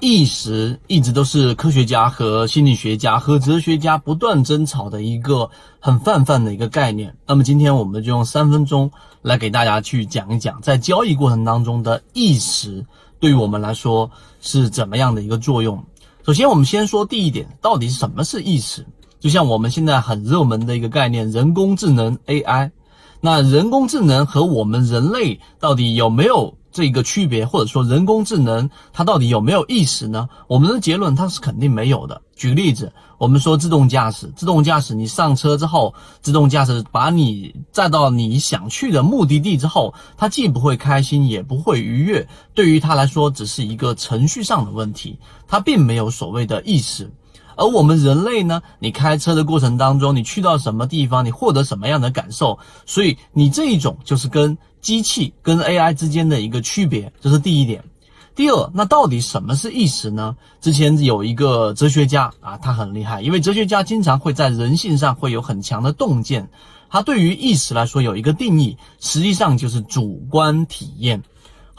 意识一直都是科学家和心理学家和哲学家不断争吵的一个很泛泛的一个概念。那么今天我们就用三分钟来给大家去讲一讲，在交易过程当中的意识对于我们来说是怎么样的一个作用。首先，我们先说第一点，到底什么是意识？就像我们现在很热门的一个概念——人工智能 AI。那人工智能和我们人类到底有没有？这个区别，或者说人工智能它到底有没有意识呢？我们的结论它是肯定没有的。举个例子，我们说自动驾驶，自动驾驶你上车之后，自动驾驶把你载到你想去的目的地之后，它既不会开心，也不会愉悦。对于它来说，只是一个程序上的问题，它并没有所谓的意识。而我们人类呢？你开车的过程当中，你去到什么地方，你获得什么样的感受？所以你这一种就是跟机器、跟 AI 之间的一个区别，这是第一点。第二，那到底什么是意识呢？之前有一个哲学家啊，他很厉害，因为哲学家经常会在人性上会有很强的洞见。他对于意识来说有一个定义，实际上就是主观体验。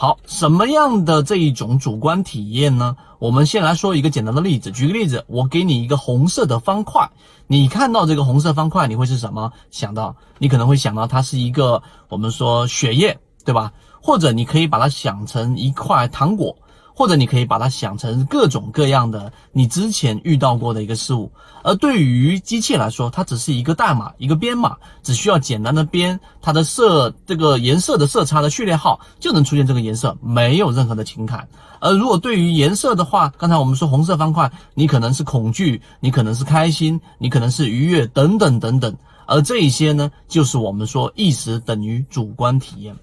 好，什么样的这一种主观体验呢？我们先来说一个简单的例子。举个例子，我给你一个红色的方块，你看到这个红色方块，你会是什么想到？你可能会想到它是一个我们说血液，对吧？或者你可以把它想成一块糖果。或者你可以把它想成各种各样的你之前遇到过的一个事物，而对于机器来说，它只是一个代码，一个编码，只需要简单的编它的色，这个颜色的色差的序列号就能出现这个颜色，没有任何的情感。而如果对于颜色的话，刚才我们说红色方块，你可能是恐惧，你可能是开心，你可能是愉悦，等等等等。而这一些呢，就是我们说意识等于主观体验。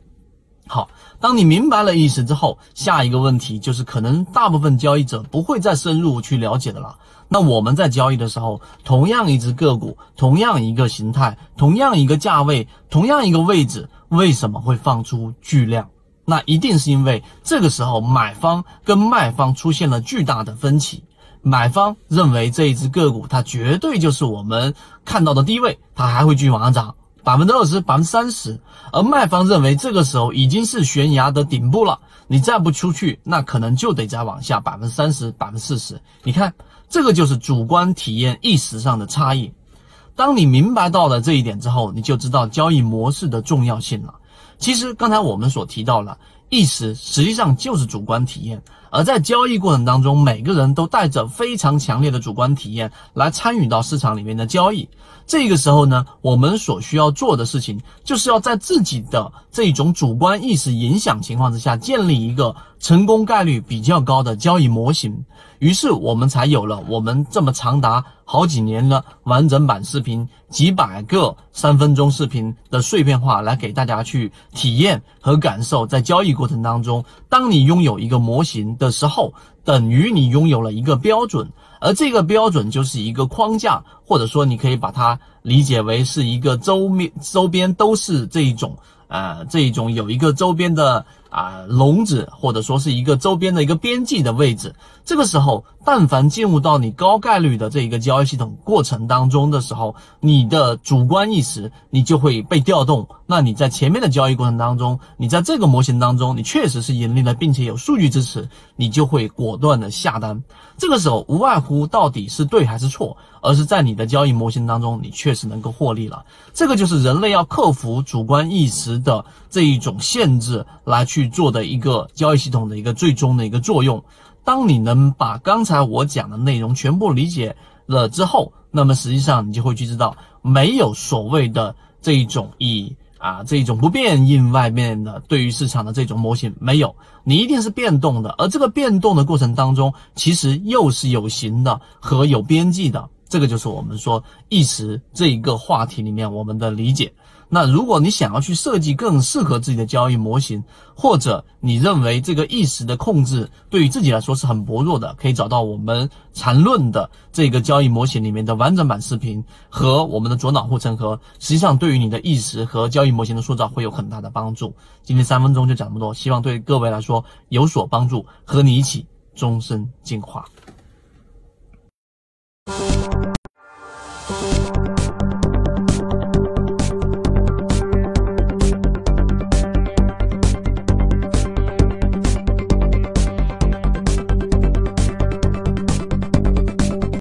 好，当你明白了意思之后，下一个问题就是可能大部分交易者不会再深入去了解的了。那我们在交易的时候，同样一只个股，同样一个形态，同样一个价位，同样一个位置，为什么会放出巨量？那一定是因为这个时候买方跟卖方出现了巨大的分歧。买方认为这一只个股它绝对就是我们看到的低位，它还会继续往上涨。百分之二十，百分之三十，而卖方认为这个时候已经是悬崖的顶部了，你再不出去，那可能就得再往下百分之三十，百分之四十。你看，这个就是主观体验意识上的差异。当你明白到了这一点之后，你就知道交易模式的重要性了。其实刚才我们所提到了。意识实际上就是主观体验，而在交易过程当中，每个人都带着非常强烈的主观体验来参与到市场里面的交易。这个时候呢，我们所需要做的事情，就是要在自己的这种主观意识影响情况之下，建立一个成功概率比较高的交易模型。于是我们才有了我们这么长达好几年的完整版视频，几百个三分钟视频的碎片化来给大家去体验和感受。在交易过程当中，当你拥有一个模型的时候，等于你拥有了一个标准，而这个标准就是一个框架，或者说你可以把它理解为是一个周面周边都是这一种。呃，这一种有一个周边的啊笼子，或者说是一个周边的一个边际的位置。这个时候，但凡进入到你高概率的这一个交易系统过程当中的时候，你的主观意识你就会被调动。那你在前面的交易过程当中，你在这个模型当中，你确实是盈利了，并且有数据支持，你就会果断的下单。这个时候，无外乎到底是对还是错。而是在你的交易模型当中，你确实能够获利了。这个就是人类要克服主观意识的这一种限制来去去做的一个交易系统的一个最终的一个作用。当你能把刚才我讲的内容全部理解了之后，那么实际上你就会去知道，没有所谓的这一种以。啊，这种不变应外面的对于市场的这种模型没有，你一定是变动的，而这个变动的过程当中，其实又是有形的和有边际的。这个就是我们说意识这一个话题里面我们的理解。那如果你想要去设计更适合自己的交易模型，或者你认为这个意识的控制对于自己来说是很薄弱的，可以找到我们缠论的这个交易模型里面的完整版视频和我们的左脑护城河，实际上对于你的意识和交易模型的塑造会有很大的帮助。今天三分钟就讲这么多，希望对各位来说有所帮助，和你一起终身进化。